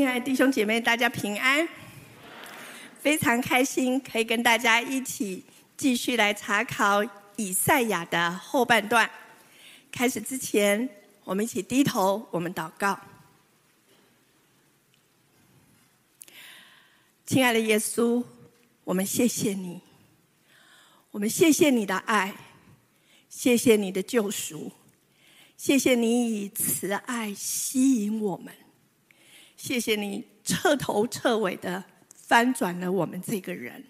亲爱的弟兄姐妹，大家平安！非常开心可以跟大家一起继续来查考以赛亚的后半段。开始之前，我们一起低头，我们祷告。亲爱的耶稣，我们谢谢你，我们谢谢你的爱，谢谢你的救赎，谢谢你以慈爱吸引我们。谢谢你彻头彻尾的翻转了我们这个人。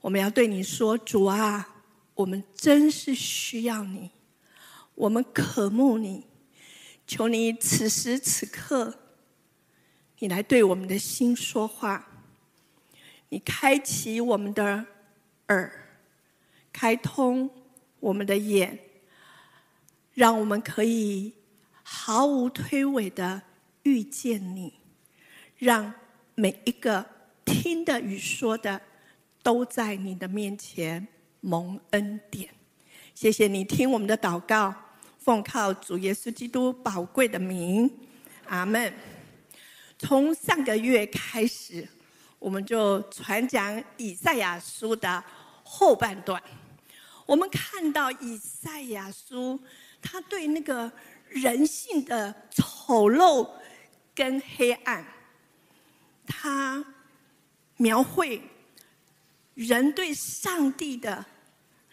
我们要对你说：“主啊，我们真是需要你，我们渴慕你，求你此时此刻，你来对我们的心说话，你开启我们的耳，开通我们的眼，让我们可以毫无推诿的。”遇见你，让每一个听的与说的，都在你的面前蒙恩典。谢谢你听我们的祷告，奉靠主耶稣基督宝贵的名，阿门。从上个月开始，我们就传讲以赛亚书的后半段。我们看到以赛亚书，他对那个人性的丑陋。跟黑暗，他描绘人对上帝的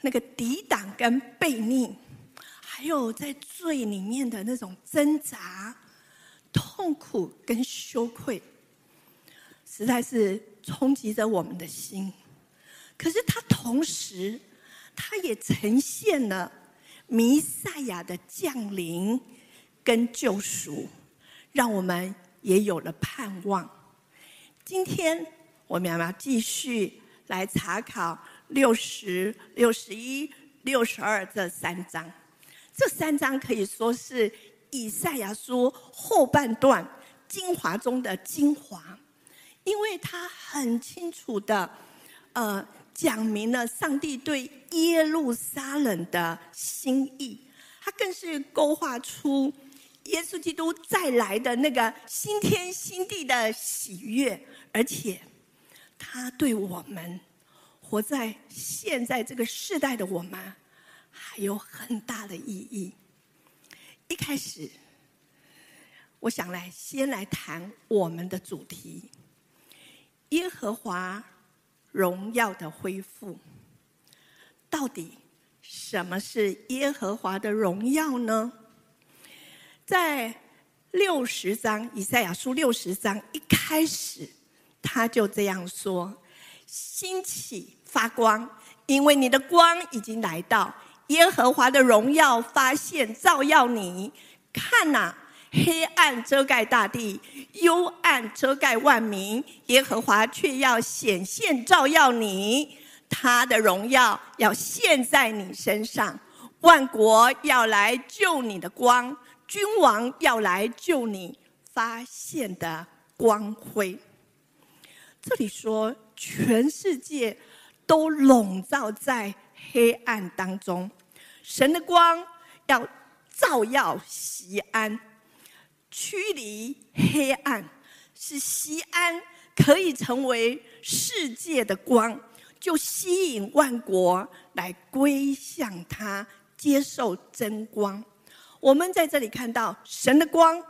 那个抵挡跟悖逆，还有在罪里面的那种挣扎、痛苦跟羞愧，实在是冲击着我们的心。可是他同时，他也呈现了弥赛亚的降临跟救赎。让我们也有了盼望。今天我们要继续来查考六十六十一、六十二这三章。这三章可以说是以赛亚书后半段精华中的精华，因为它很清楚的，呃，讲明了上帝对耶路撒冷的心意，它更是勾画出。耶稣基督再来的那个新天新地的喜悦，而且他对我们活在现在这个世代的我们还有很大的意义。一开始，我想来先来谈我们的主题：耶和华荣耀的恢复。到底什么是耶和华的荣耀呢？在六十章以赛亚书六十章一开始，他就这样说：“兴起发光，因为你的光已经来到，耶和华的荣耀发现照耀你。看呐，黑暗遮盖大地，幽暗遮盖万民，耶和华却要显现照耀你，他的荣耀要现在你身上，万国要来救你的光。”君王要来救你发现的光辉。这里说，全世界都笼罩在黑暗当中，神的光要照耀西安，驱离黑暗，使西安可以成为世界的光，就吸引万国来归向他，接受真光。我们在这里看到神的光，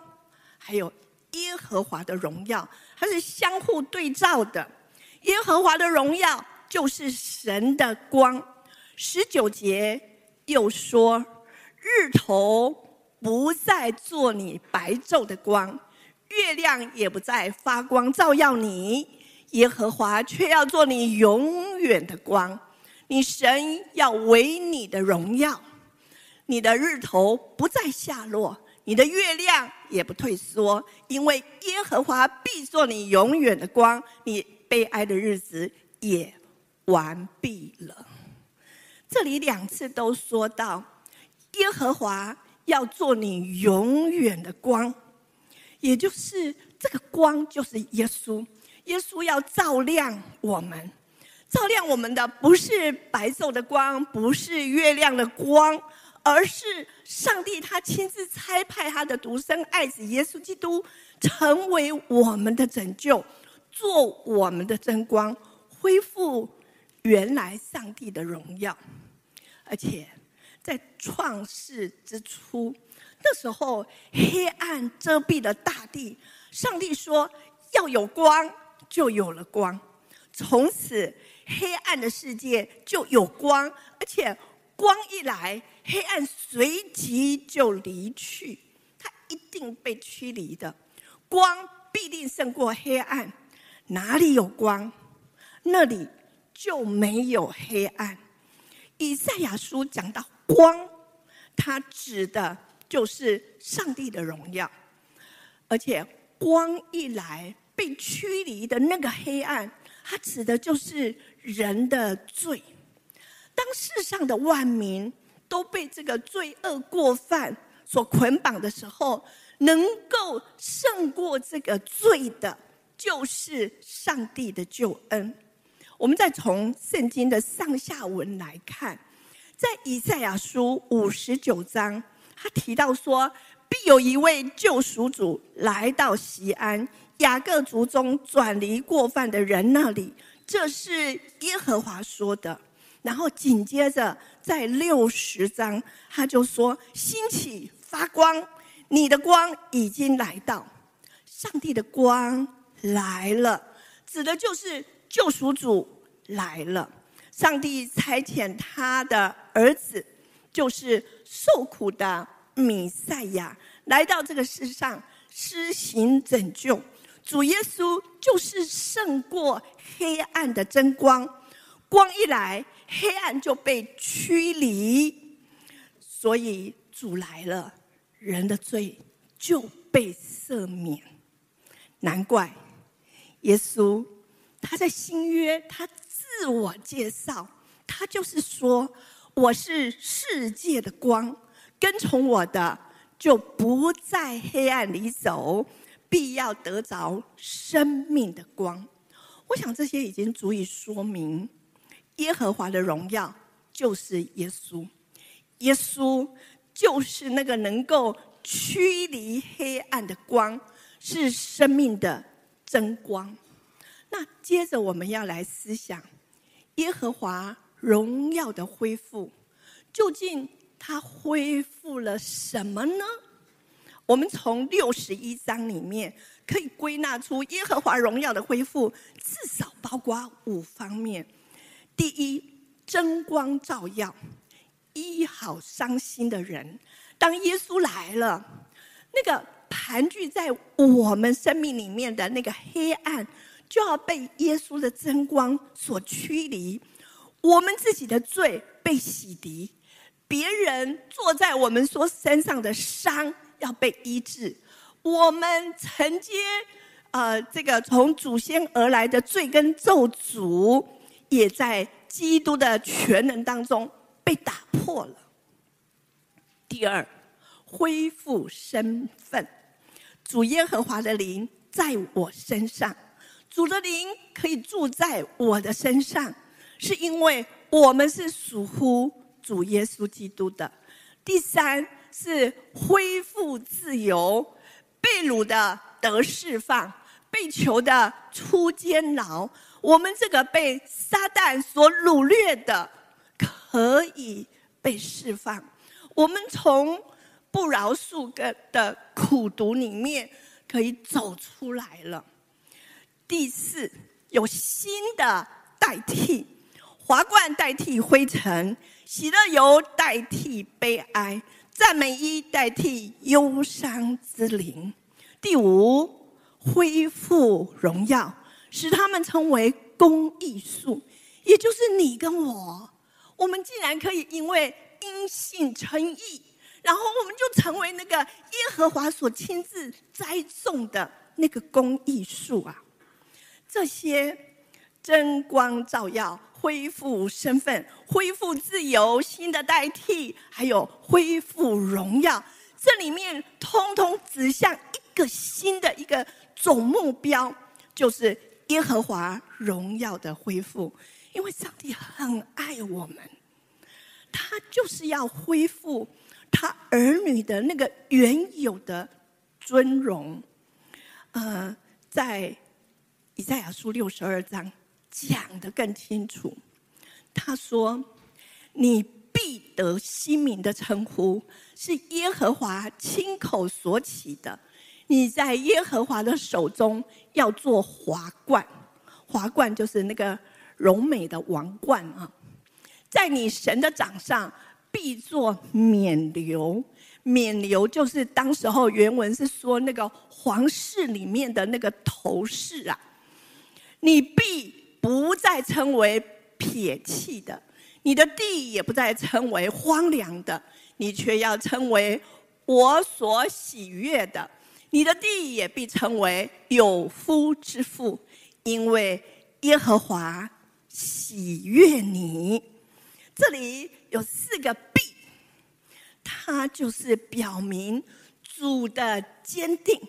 还有耶和华的荣耀，它是相互对照的。耶和华的荣耀就是神的光。十九节又说：“日头不再做你白昼的光，月亮也不再发光照耀你，耶和华却要做你永远的光。你神要为你的荣耀。”你的日头不再下落，你的月亮也不退缩，因为耶和华必做你永远的光，你悲哀的日子也完毕了。这里两次都说到，耶和华要做你永远的光，也就是这个光就是耶稣，耶稣要照亮我们，照亮我们的不是白昼的光，不是月亮的光。而是上帝他亲自差派他的独生爱子耶稣基督，成为我们的拯救，做我们的真光，恢复原来上帝的荣耀。而且在创世之初，那时候黑暗遮蔽了大地，上帝说要有光，就有了光。从此黑暗的世界就有光，而且光一来，黑暗随即就离去，它一定被驱离的。光必定胜过黑暗，哪里有光，那里就没有黑暗。以赛亚书讲到光，它指的就是上帝的荣耀，而且光一来，被驱离的那个黑暗，它指的就是人的罪。当世上的万民都被这个罪恶过犯所捆绑的时候，能够胜过这个罪的，就是上帝的救恩。我们再从圣经的上下文来看，在以赛亚书五十九章，他提到说，必有一位救赎主来到西安，雅各族中转离过犯的人那里，这是耶和华说的。然后紧接着在六十章，他就说：“兴起发光，你的光已经来到，上帝的光来了，指的就是救赎主来了。上帝差遣他的儿子，就是受苦的米赛亚，来到这个世上施行拯救。主耶稣就是胜过黑暗的真光，光一来。”黑暗就被驱离，所以主来了，人的罪就被赦免。难怪耶稣他在新约他自我介绍，他就是说：“我是世界的光，跟从我的就不在黑暗里走，必要得着生命的光。”我想这些已经足以说明。耶和华的荣耀就是耶稣，耶稣就是那个能够驱离黑暗的光，是生命的真光。那接着我们要来思想耶和华荣耀的恢复，究竟他恢复了什么呢？我们从六十一章里面可以归纳出耶和华荣耀的恢复，至少包括五方面。第一，真光照耀，医好伤心的人。当耶稣来了，那个盘踞在我们生命里面的那个黑暗，就要被耶稣的真光所驱离。我们自己的罪被洗涤，别人坐在我们说身上的伤要被医治。我们承接呃这个从祖先而来的罪跟咒诅。也在基督的全能当中被打破了。第二，恢复身份，主耶和华的灵在我身上，主的灵可以住在我的身上，是因为我们是属乎主耶稣基督的。第三是恢复自由，被掳的得释放，被囚的出监牢。我们这个被撒旦所掳掠的，可以被释放；我们从不饶恕的的苦毒里面可以走出来了。第四，有新的代替，华冠代替灰尘，喜乐油代替悲哀，赞美衣代替忧伤之灵。第五，恢复荣耀。使他们成为公益树，也就是你跟我，我们竟然可以因为因信称义，然后我们就成为那个耶和华所亲自栽种的那个公益树啊！这些真光照耀、恢复身份、恢复自由、新的代替，还有恢复荣耀，这里面通通指向一个新的一个总目标，就是。耶和华荣耀的恢复，因为上帝很爱我们，他就是要恢复他儿女的那个原有的尊荣。呃，在以赛亚书六十二章讲得更清楚，他说：“你必得新名的称呼，是耶和华亲口所起的。你在耶和华的手中要做华冠，华冠就是那个荣美的王冠啊。”在你神的掌上必做冕旒，冕旒就是当时候原文是说那个皇室里面的那个头饰啊。你必不再称为撇弃的，你的地也不再称为荒凉的，你却要称为我所喜悦的。你的地也必成为有夫之妇，因为耶和华喜悦你。这里有四个必，它就是表明主的坚定。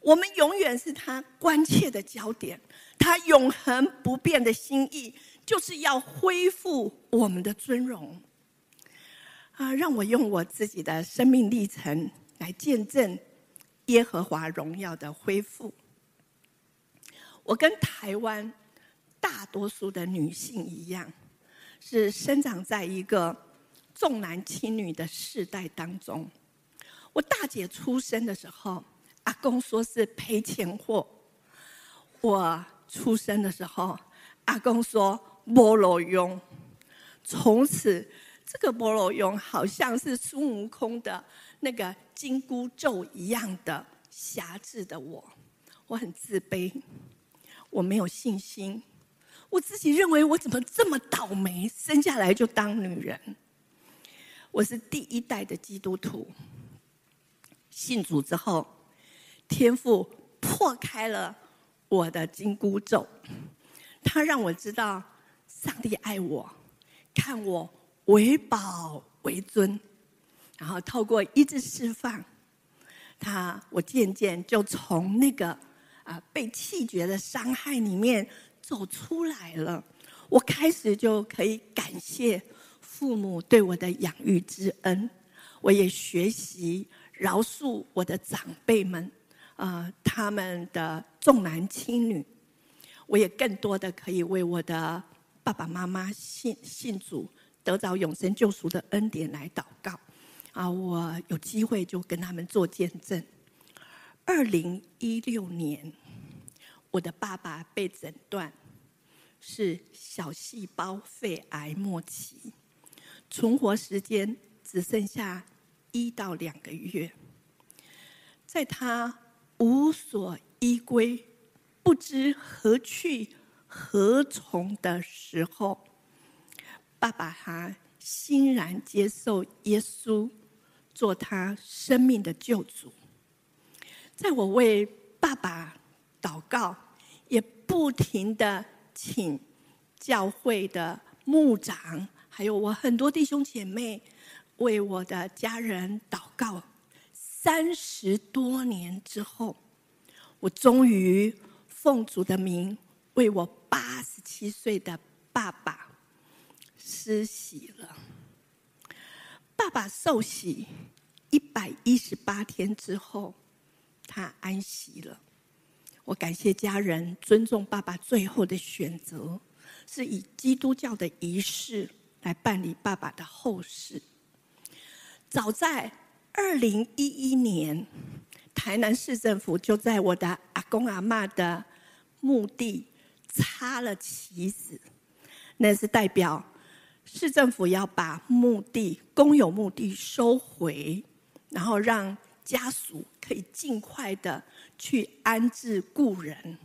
我们永远是他关切的焦点，他永恒不变的心意，就是要恢复我们的尊荣。啊，让我用我自己的生命历程来见证耶和华荣耀的恢复。我跟台湾大多数的女性一样。是生长在一个重男轻女的世代当中。我大姐出生的时候，阿公说是赔钱货；我出生的时候，阿公说没路用。从此，这个没路用好像是孙悟空的那个紧箍咒一样的辖制的我。我很自卑，我没有信心。我自己认为我怎么这么倒霉，生下来就当女人。我是第一代的基督徒，信主之后，天父破开了我的紧箍咒，他让我知道上帝爱我，看我为宝为尊，然后透过医治释放，他我渐渐就从那个啊被气绝的伤害里面。走出来了，我开始就可以感谢父母对我的养育之恩。我也学习饶恕我的长辈们，啊，他们的重男轻女。我也更多的可以为我的爸爸妈妈信信主，得着永生救赎的恩典来祷告。啊，我有机会就跟他们做见证。二零一六年，我的爸爸被诊断。是小细胞肺癌末期，存活时间只剩下一到两个月。在他无所依归、不知何去何从的时候，爸爸他欣然接受耶稣做他生命的救主。在我为爸爸祷告，也不停的。请教会的牧长，还有我很多弟兄姐妹，为我的家人祷告。三十多年之后，我终于奉主的名，为我八十七岁的爸爸施洗了。爸爸受洗一百一十八天之后，他安息了。我感谢家人尊重爸爸最后的选择，是以基督教的仪式来办理爸爸的后事。早在二零一一年，台南市政府就在我的阿公阿嬷的墓地插了旗子，那是代表市政府要把墓地公有墓地收回，然后让家属可以尽快的。去安置故人，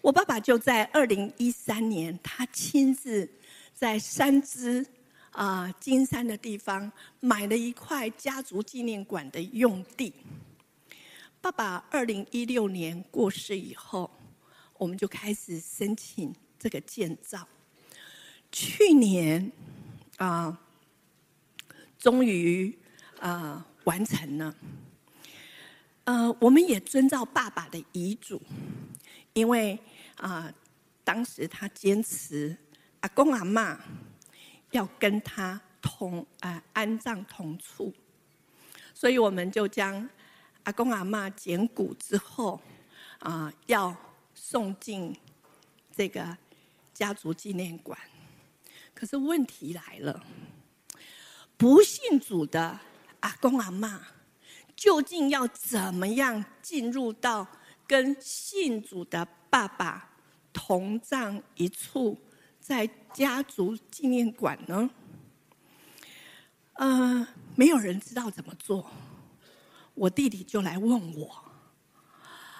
我爸爸就在二零一三年，他亲自在三芝啊金山的地方买了一块家族纪念馆的用地。爸爸二零一六年过世以后，我们就开始申请这个建造。去年啊，终于啊完成了。呃，我们也遵照爸爸的遗嘱，因为啊、当时他坚持阿公阿嬷要跟他同啊安葬同处，所以我们就将阿公阿嬷捡骨之后啊，要送进这个家族纪念馆。可是问题来了，不信主的阿公阿妈，究竟要怎么样进入到跟信主的爸爸同葬一处，在家族纪念馆呢？呃，没有人知道怎么做。我弟弟就来问我，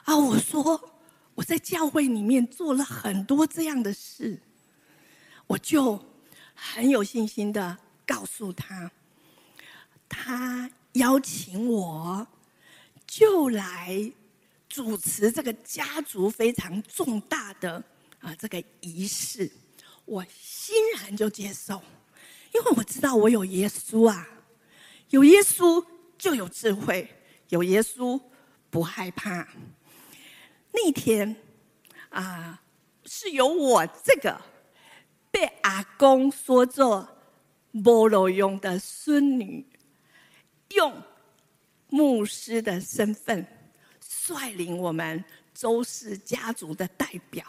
啊，我说我在教会里面做了很多这样的事，我就很有信心的告诉他，他邀请我就来主持这个家族非常重大的啊这个仪式，我欣然就接受。因为我知道我有耶稣啊，有耶稣就有智慧，有耶稣不害怕。那天啊，是由我这个被阿公说作没路用的孙女，用牧师的身份率领我们周氏家族的代表，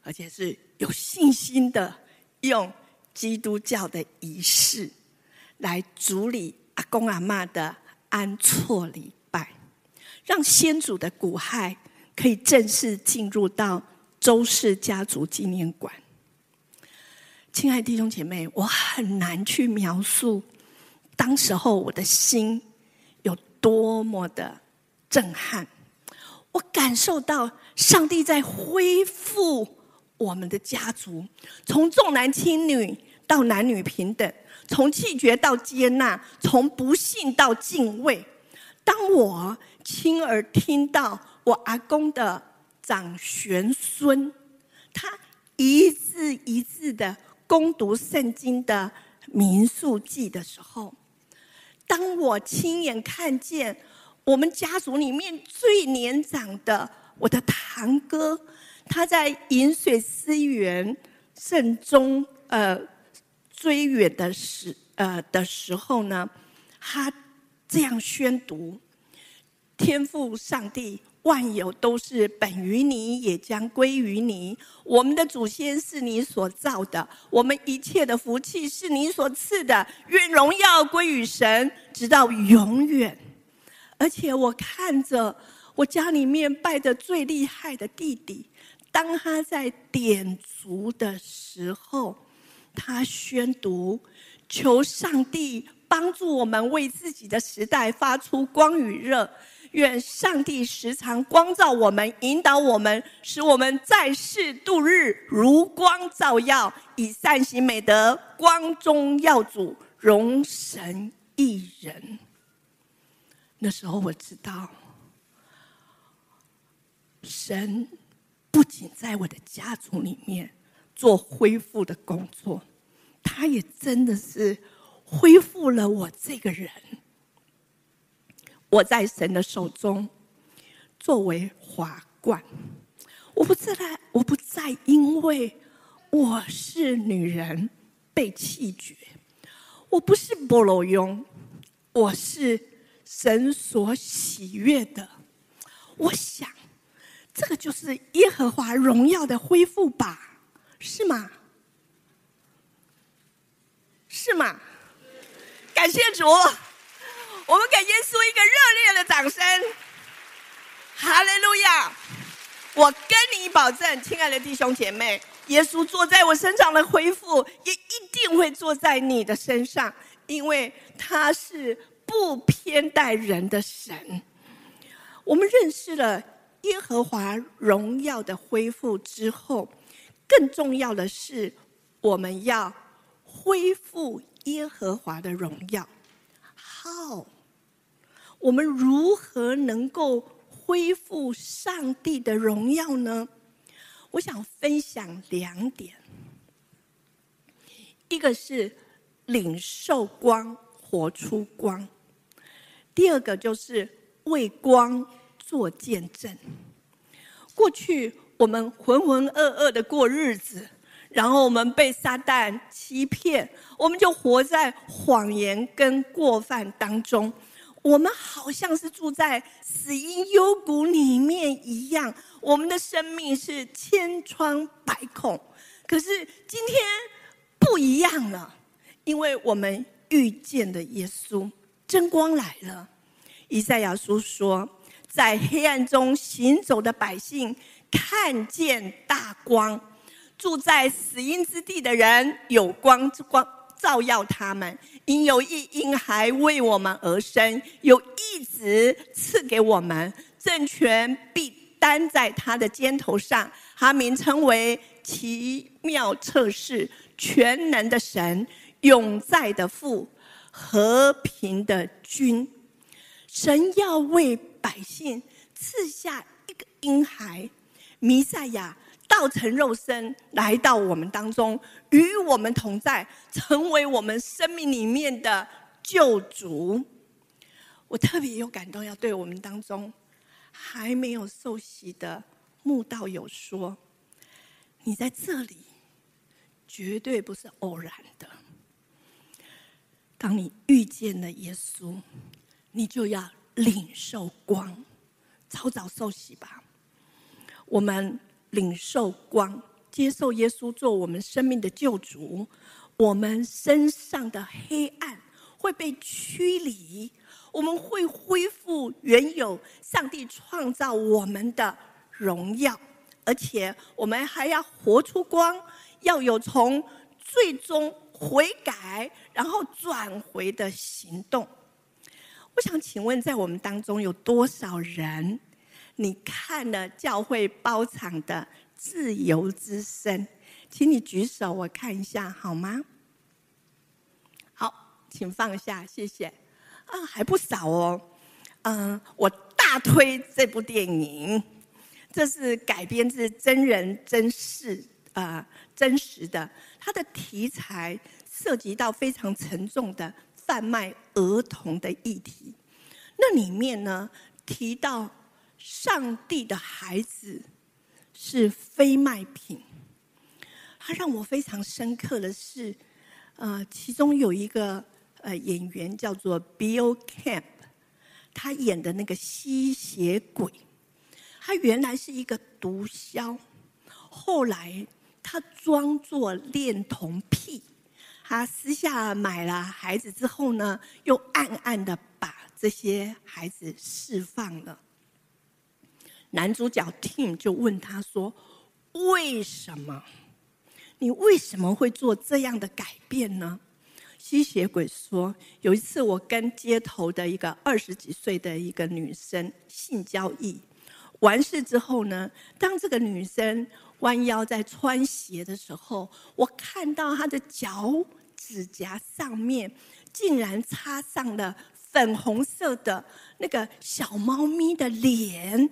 而且是有信心的用。基督教的仪式来主理阿公阿嬷的安错礼拜，让先祖的骨骸可以正式进入到周氏家族纪念馆。亲爱的弟兄姐妹，我很难去描述当时候我的心有多么的震撼。我感受到上帝在恢复我们的家族，从重男轻女。到男女平等，从弃绝到接纳，从不信到敬畏。当我亲耳听到我阿公的长玄孙，他一字一字的攻读圣经的民宿记的时候，当我亲眼看见我们家族里面最年长的我的堂哥，他在饮水思源圣中呃。追远的时，呃的时候呢，他这样宣读：天父上帝，万有都是本于你，也将归于你。我们的祖先是你所造的，我们一切的福气是你所赐的。愿荣耀归于神，直到永远。而且我看着我家里面拜得最厉害的弟弟，当他在点烛的时候。他宣读，求上帝帮助我们为自己的时代发出光与热。愿上帝时常光照我们，引导我们，使我们在世度日如光照耀，以善行美德光宗耀祖，荣神益人。那时候我知道，神不仅在我的家族里面。做恢复的工作，他也真的是恢复了我这个人。我在神的手中作为华冠，我不再，我不再因为我是女人被弃绝，我不是没路用，我是神所喜悦的。我想，这个就是耶和华荣耀的恢复吧。是吗？是吗？感谢主，我们给耶稣一个热烈的掌声。哈利路亚！我跟你保证，亲爱的弟兄姐妹，耶稣坐在我身上的恢复，也一定会坐在你的身上，因为他是不偏待人的神。我们认识了耶和华荣耀的恢复之后。更重要的是，我们要恢复耶和华的荣耀。好，我们如何能够恢复上帝的荣耀呢？我想分享两点，一个是领受光，活出光；第二个就是为光做见证。过去。我们浑浑噩噩的过日子，然后我们被撒旦欺骗，我们就活在谎言跟过犯当中。我们好像是住在死荫幽谷里面一样，我们的生命是千疮百孔。可是今天不一样了，因为我们遇见了耶稣，真光来了。以赛亚书说，在黑暗中行走的百姓看见大光，住在死荫之地的人有光之光。照耀他们，因有一婴孩为我们而生，有一子赐给我们，政权必担在他的肩头上。他名称为奇妙策士、全能的神、永在的父、和平的君。神要为百姓赐下一个婴孩，弥赛亚。道成肉身来到我们当中，与我们同在，成为我们生命里面的救主。我特别有感动，要对我们当中还没有受洗的慕道友说：你在这里绝对不是偶然的。当你遇见了耶稣，你就要领受光，早早受洗吧。我们。领受光，接受耶稣做我们生命的救主，我们身上的黑暗会被驱离，我们会恢复原有上帝创造我们的荣耀，而且我们还要活出光，要有从最终悔改然后转回的行动。我想请问，在我们当中有多少人？你看了教会包场的自由之声，请你举手，我看一下好吗？好，请放下，谢谢。啊，还不少哦。嗯，我大推这部电影，这是改编自真人真事啊，真实的。它的题材涉及到非常沉重的贩卖儿童的议题。那里面呢，提到。上帝的孩子是非卖品。他让我非常深刻的是，呃，其中有一个呃演员叫做 Bill Camp，他演的那个吸血鬼，他原来是一个毒枭，后来他装作恋童癖，他私下买了孩子之后呢，又暗暗的把这些孩子释放了。男主角 Tim 就问他说：“为什么？你为什么会做这样的改变呢？”吸血鬼说：“有一次，我跟街头的一个二十几岁的一个女生性交易，完事之后呢，当这个女生弯腰在穿鞋的时候，我看到她的脚指甲上面竟然插上了粉红色的那个小猫咪的脸。”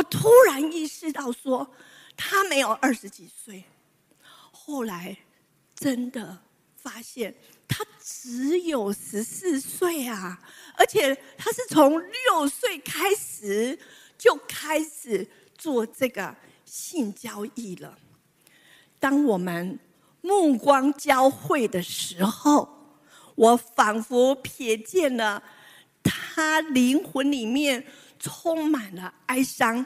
我突然意识到，说他没有二十几岁。后来真的发现他只有十四岁啊！而且他是从六岁开始就开始做这个性交易了。当我们目光交汇的时候，我仿佛瞥见了他灵魂里面。充满了哀伤，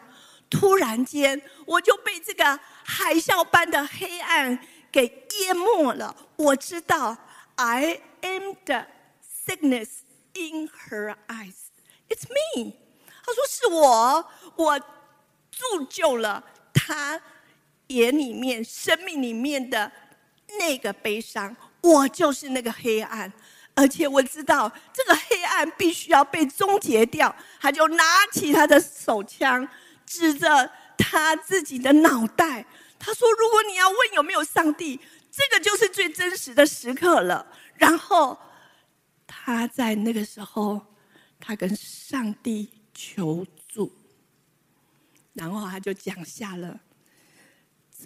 突然间我就被这个海啸般的黑暗给淹没了。我知道，I am the sickness in her eyes. It's me。他说是我，我铸就了他眼里面、生命里面的那个悲伤。我就是那个黑暗。而且我知道这个黑暗必须要被终结掉，他就拿起他的手枪，指着他自己的脑袋。他说：“如果你要问有没有上帝，这个就是最真实的时刻了。”然后他在那个时候，他跟上帝求助，然后他就讲下了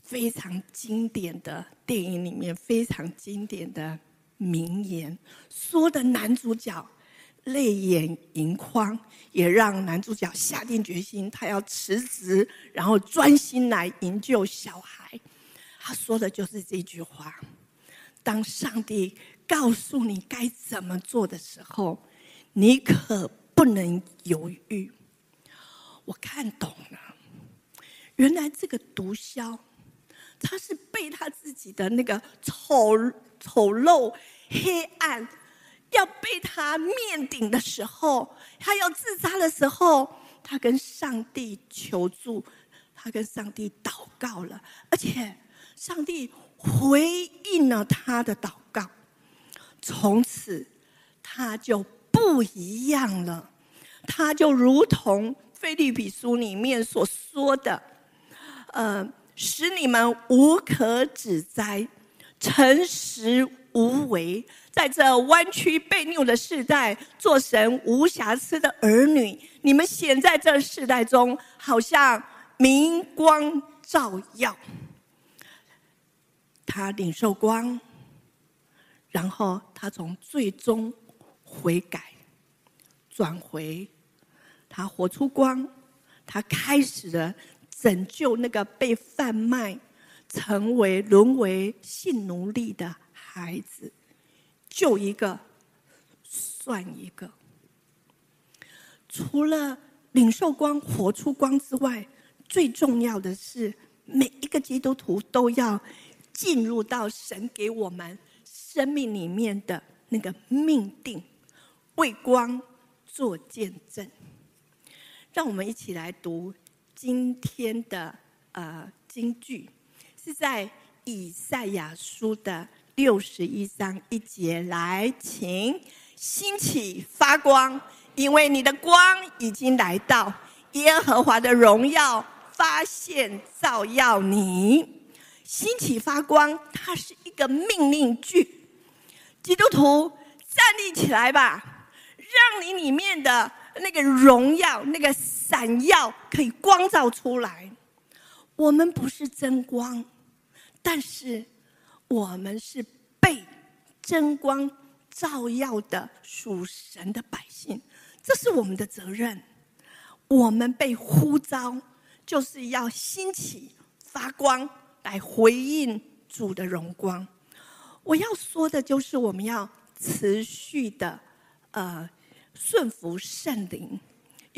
非常经典的电影里面非常经典的。名言说的男主角泪眼盈眶，也让男主角下定决心，他要辞职，然后专心来营救小孩。他说的就是这句话：当上帝告诉你该怎么做的时候，你可不能犹豫。我看懂了，原来这个毒枭，他是被他自己的那个丑丑陋、黑暗，要被他灭顶的时候，他要自杀的时候，他跟上帝求助，他跟上帝祷告了，而且上帝回应了他的祷告，从此他就不一样了，他就如同。腓立比书里面所说的，呃，使你们无可指摘，诚实无为，在这弯曲悖谬的世代，做神无瑕疵的儿女。你们显在这世代中，好像明光照耀。他领受光，然后他从最终悔改，转回。他活出光，他开始了拯救那个被贩卖、成为沦为性奴隶的孩子，救一个算一个。除了领受光、活出光之外，最重要的是，每一个基督徒都要进入到神给我们生命里面的那个命定，为光做见证。让我们一起来读今天的呃金句，是在以赛亚书的六十一章一节。来，请兴起发光，因为你的光已经来到，耶和华的荣耀发现照耀你。兴起发光，它是一个命令句。基督徒站立起来吧，让你里面的。那个荣耀，那个闪耀，可以光照出来。我们不是真光，但是我们是被真光照耀的属神的百姓，这是我们的责任。我们被呼召，就是要兴起发光，来回应主的荣光。我要说的就是，我们要持续的，呃。顺服圣灵，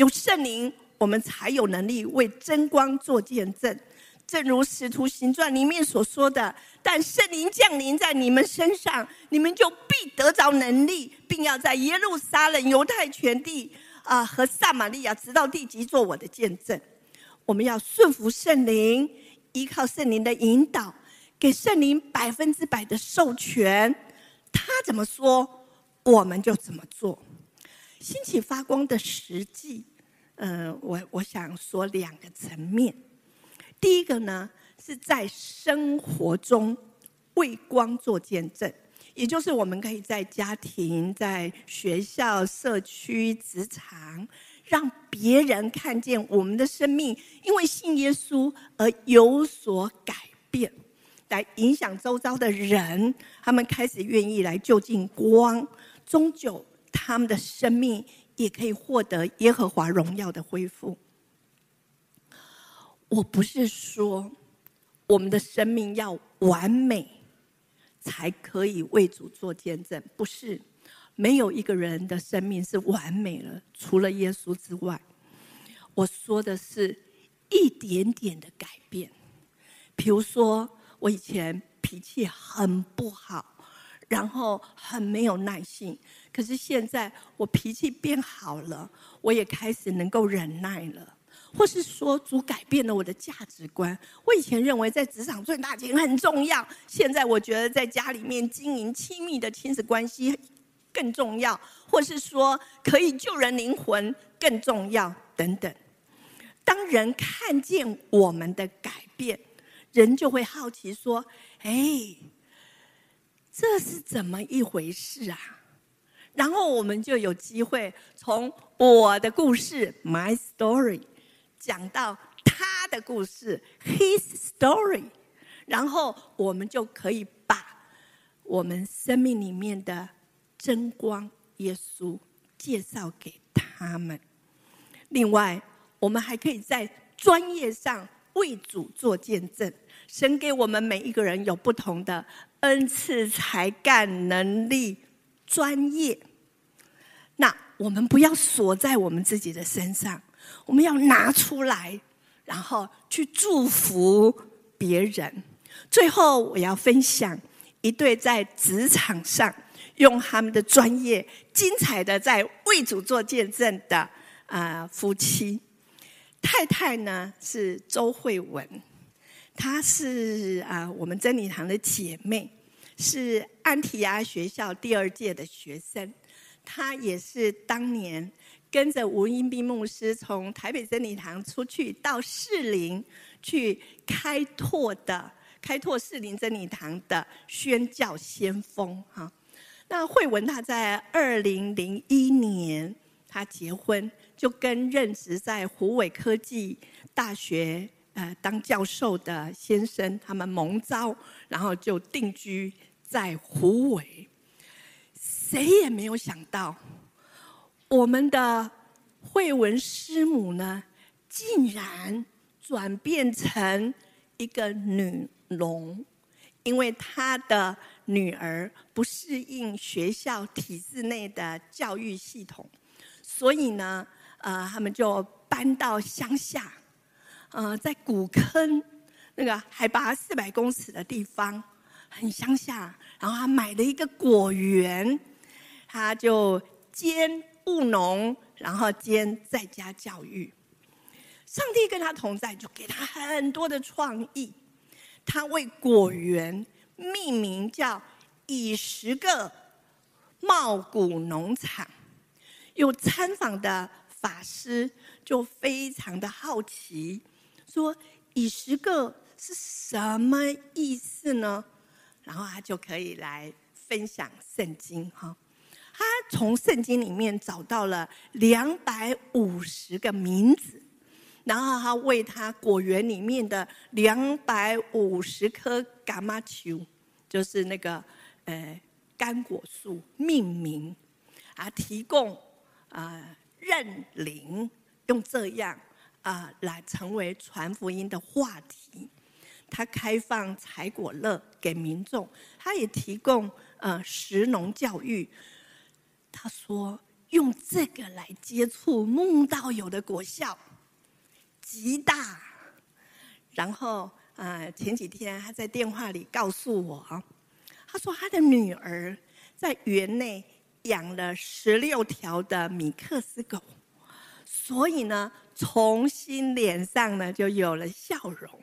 有圣灵，我们才有能力为真光做见证。正如使徒行传里面所说的：“但圣灵降临在你们身上，你们就必得着能力，并要在耶路撒冷、犹太全地啊、和撒玛利亚，直到地极，做我的见证。”我们要顺服圣灵，依靠圣灵的引导，给圣灵百分之百的授权。他怎么说，我们就怎么做。兴起发光的实际，呃，我我想说两个层面。第一个呢，是在生活中为光做见证，也就是我们可以在家庭、在学校、社区、职场，让别人看见我们的生命因为信耶稣而有所改变，来影响周遭的人，他们开始愿意来就近光，终究。他们的生命也可以获得耶和华荣耀的恢复。我不是说我们的生命要完美才可以为主做见证，不是，没有一个人的生命是完美了，除了耶稣之外。我说的是一点点的改变，比如说我以前脾气很不好，然后很没有耐性。可是现在我脾气变好了，我也开始能够忍耐了，或是说主改变了我的价值观。我以前认为在职场赚大钱很重要，现在我觉得在家里面经营亲密的亲子关系更重要，或是说可以救人灵魂更重要等等。当人看见我们的改变，人就会好奇说：“哎，这是怎么一回事啊？”然后我们就有机会从我的故事 （my story） 讲到他的故事 （his story），然后我们就可以把我们生命里面的真光耶稣介绍给他们。另外，我们还可以在专业上为主做见证。神给我们每一个人有不同的恩赐、才干、能力、专业。那我们不要锁在我们自己的身上，我们要拿出来，然后去祝福别人。最后，我要分享一对在职场上用他们的专业，精彩的在为主做见证的啊、夫妻。太太呢是周慧文。她是啊，我们真理堂的姐妹，是安提亚学校第二届的学生。她也是当年跟着吴英斌牧师从台北真理堂出去到士林去开拓的，开拓士林真理堂的宣教先锋哈。那慧文她在二零零一年她结婚，就跟任职在湖尾科技大学。呃，当教授的先生，他们蒙招，然后就定居在湖尾。谁也没有想到，我们的慧文师母呢，竟然转变成一个女龙，因为她的女儿不适应学校体制内的教育系统，所以呢，呃，他们就搬到乡下。呃，在古坑那个海拔四百公尺的地方，很乡下。然后他买了一个果园，他就兼务农，然后兼在家教育。上帝跟他同在，就给他很多的创意。他为果园命名叫“以十个茂谷农场”。有参访的法师就非常的好奇。说以十个是什么意思呢？然后他就可以来分享圣经哈。他从圣经里面找到了两百五十个名字，然后他为他果园里面的两百五十棵柑仔树，就是那个呃干果树命名，啊，提供啊认领，用这样。啊，来成为传福音的话题。他开放采果乐给民众，他也提供呃食农教育。他说用这个来接触梦道友的果效极大。然后呃前几天他在电话里告诉我，他说他的女儿在园内养了十六条的米克斯狗，所以呢。重新脸上呢就有了笑容。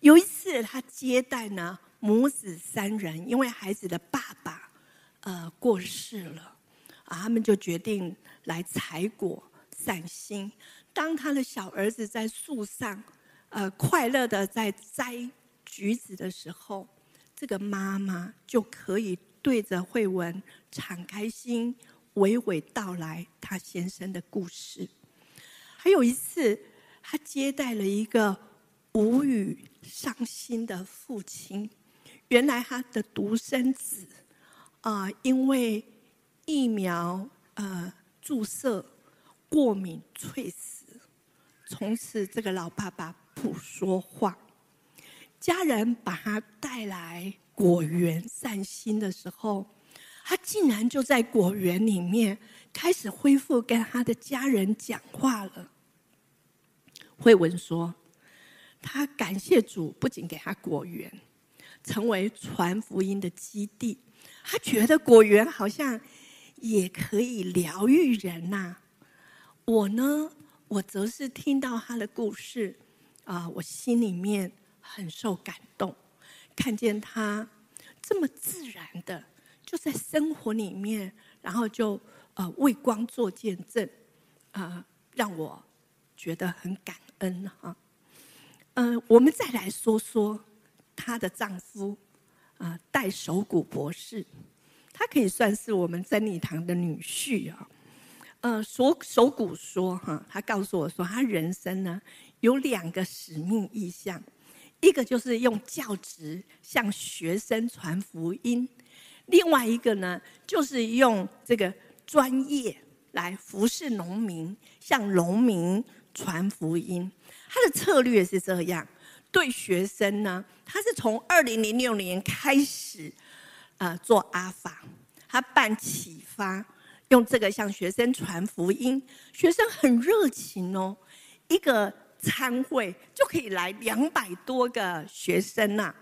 有一次，他接待呢母子三人，因为孩子的爸爸呃过世了，啊，他们就决定来采果散心。当他的小儿子在树上呃快乐的在摘橘子的时候，这个妈妈就可以对着慧文敞开心，娓娓道来他先生的故事。还有一次，他接待了一个无语伤心的父亲。原来他的独生子啊、因为疫苗呃注射过敏猝死，从此这个老爸爸不说话。家人把他带来果园散心的时候，他竟然就在果园里面。开始恢复跟他的家人讲话了。慧文说：“他感谢主，不仅给他果园，成为传福音的基地。他觉得果园好像也可以疗愈人呐。我呢，我则是听到他的故事啊，我心里面很受感动，看见他这么自然的就在生活里面，然后就。”呃，为光做见证，啊、让我觉得很感恩哈。嗯、我们再来说说她的丈夫，啊、戴守谷博士，他可以算是我们真理堂的女婿啊。呃，守守谷说哈，他告诉我说，他人生呢有两个使命意向，一个就是用教职向学生传福音，另外一个呢就是用这个。专业来服侍农民，向农民传福音。他的策略是这样：对学生呢，他是从二零零六年开始，呃，做阿法，他办启发，用这个向学生传福音，学生很热情哦，一个餐会就可以来两百多个学生呐、啊，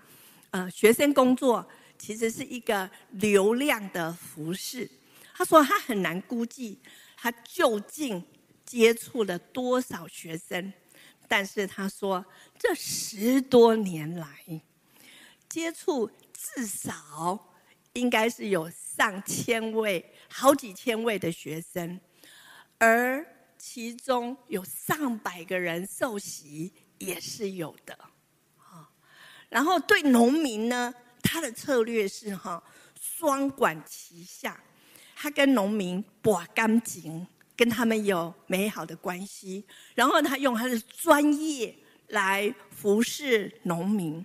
呃，学生工作其实是一个流量的服事。他说他很难估计他究竟接触了多少学生，但是他说这十多年来接触至少应该是有上千位、好几千位的学生，而其中有上百个人受洗也是有的。然后对农民呢，他的策略是哈双管齐下。他跟农民把感情，跟他们有美好的关系，然后他用他的专业来服侍农民。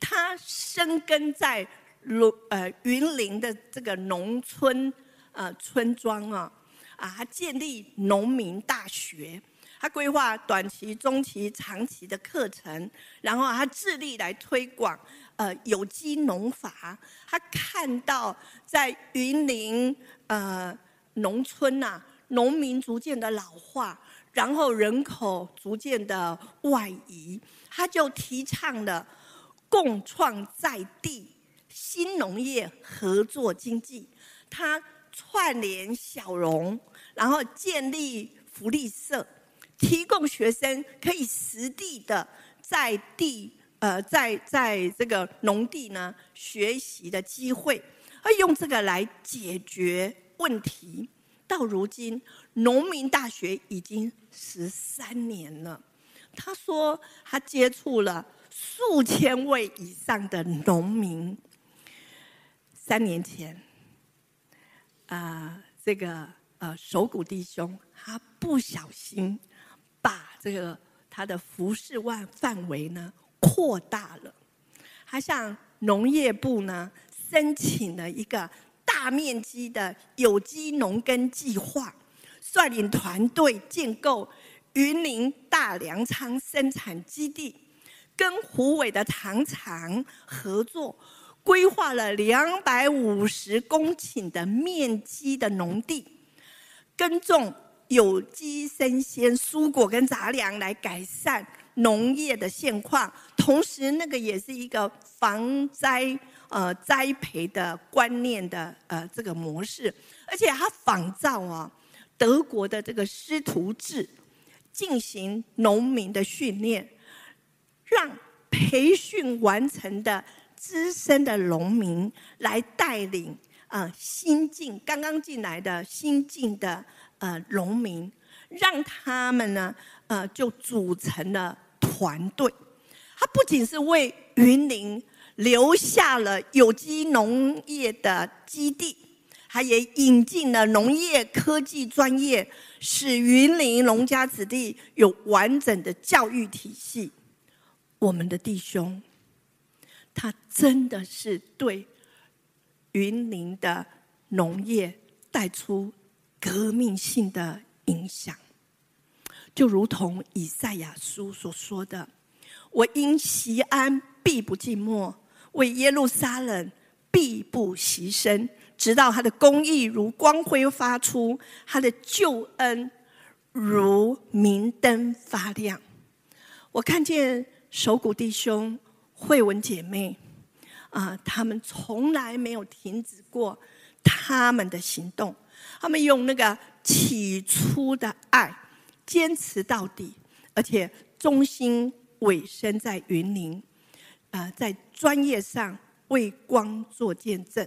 他生根在农呃云林的这个农村呃村庄啊啊，他建立农民大学，他规划短期、中期、长期的课程，然后他致力来推广呃有机农法。他看到在云林。呃，农村呐、啊，农民逐渐的老化，然后人口逐渐的外移，他就提倡了共创在地新农业合作经济。他串联小农，然后建立福利社，提供学生可以实地的在地呃，在在这个农地呢学习的机会。而用这个来解决问题，到如今，农民大学已经十三年了。他说，他接触了数千位以上的农民。三年前，啊、这个呃，手鼓弟兄他不小心把这个他的服饰万范围呢扩大了，他向农业部呢。申请了一个大面积的有机农耕计划，率领团队建构云林大粮仓生产基地，跟虎尾的糖厂合作，规划了两百五十公顷的面积的农地，耕种有机生鲜蔬果跟杂粮来改善农业的现况，同时那个也是一个防灾。呃，栽培的观念的呃这个模式，而且他仿照啊德国的这个师徒制进行农民的训练，让培训完成的资深的农民来带领啊、新进刚刚进来的新进的呃农民，让他们呢呃就组成了团队。他不仅是为云林。留下了有机农业的基地，他也引进了农业科技专业，使云林农家子弟有完整的教育体系。我们的弟兄，他真的是对云林的农业带出革命性的影响，就如同以赛亚书所说的：“我因西安必不寂寞。”为耶路撒冷必不牺牲，直到他的公义如光辉发出，他的救恩如明灯发亮。我看见手鼓弟兄、慧文姐妹啊，他们从来没有停止过他们的行动，他们用那个起初的爱坚持到底，而且忠心委身在云林。啊、呃，在专业上为光做见证，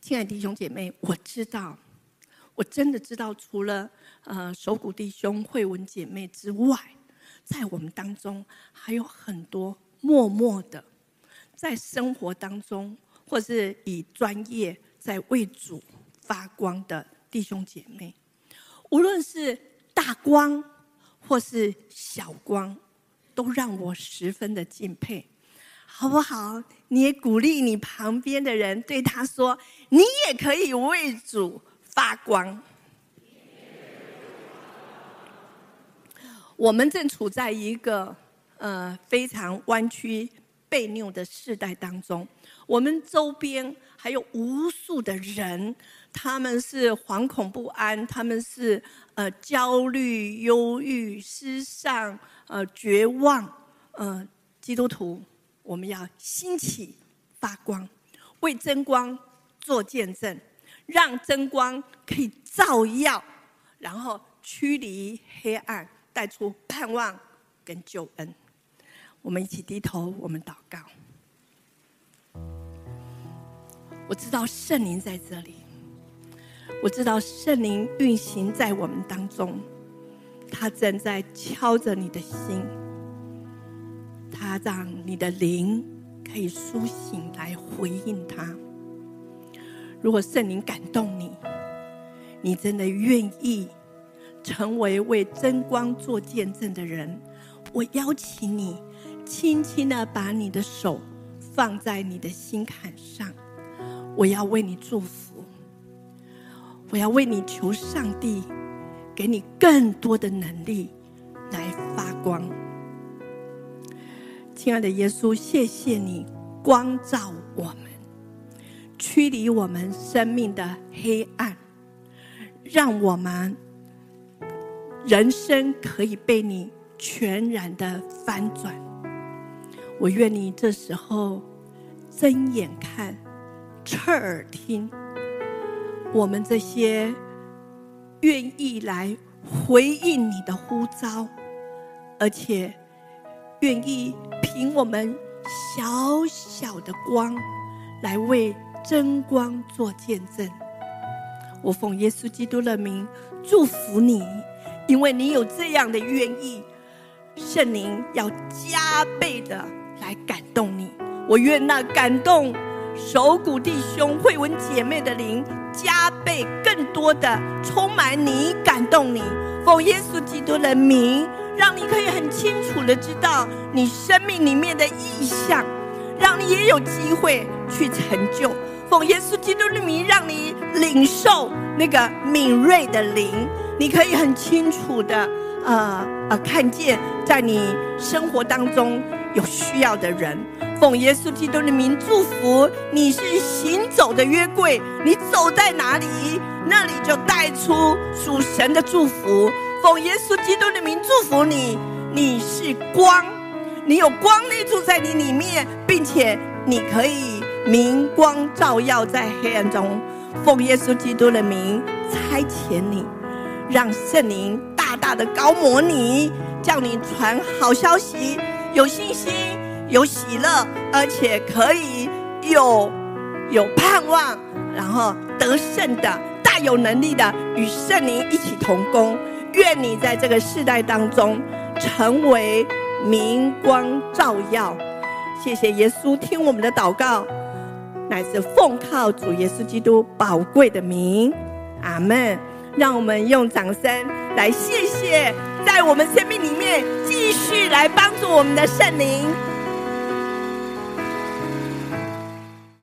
亲爱的弟兄姐妹，我知道，我真的知道，除了呃手鼓弟兄、慧文姐妹之外，在我们当中还有很多默默的，在生活当中或是以专业在为主发光的弟兄姐妹，无论是大光或是小光。都让我十分的敬佩，好不好？你也鼓励你旁边的人，对他说：“你也可以为主发光。”我们正处在一个呃非常弯曲悖谬的世代当中，我们周边还有无数的人，他们是惶恐不安，他们是呃焦虑、忧郁、失丧、呃绝望。呃，基督徒，我们要兴起发光，为真光做见证，让真光可以照耀，然后驱离黑暗，带出盼望跟救恩。我们一起低头，我们祷告。我知道圣灵在这里，我知道圣灵运行在我们当中，他正在敲着你的心，他让你的灵可以苏醒来回应他。如果圣灵感动你，你真的愿意成为为真光做见证的人，我邀请你。轻轻的把你的手放在你的心坎上，我要为你祝福，我要为你求上帝给你更多的能力来发光。亲爱的耶稣，谢谢你光照我们，驱离我们生命的黑暗，让我们人生可以被你全然的翻转。我愿你这时候睁眼看，侧耳听，我们这些愿意来回应你的呼召，而且愿意凭我们小小的光来为真光做见证。我奉耶稣基督的名祝福你，因为你有这样的愿意，圣灵要加倍的。来感动你，我愿那感动手骨弟兄、慧文姐妹的灵加倍、更多的充满你，感动你。奉耶稣基督的名，让你可以很清楚的知道你生命里面的意向，让你也有机会去成就。奉耶稣基督的名，让你领受那个敏锐的灵，你可以很清楚的呃呃看见，在你生活当中。有需要的人，奉耶稣基督的名祝福你，是行走的约柜，你走在哪里，那里就带出属神的祝福。奉耶稣基督的名祝福你，你是光，你有光内住在你里面，并且你可以明光照耀在黑暗中。奉耶稣基督的名差遣你，让圣灵大大的膏抹你，叫你传好消息。有信心，有喜乐，而且可以有有盼望，然后得胜的、大有能力的，与圣灵一起同工。愿你在这个世代当中成为明光照耀。谢谢耶稣，听我们的祷告，乃是奉靠主耶稣基督宝贵的名，阿门。让我们用掌声来谢谢，在我们生命里面继续来帮助我们的圣灵。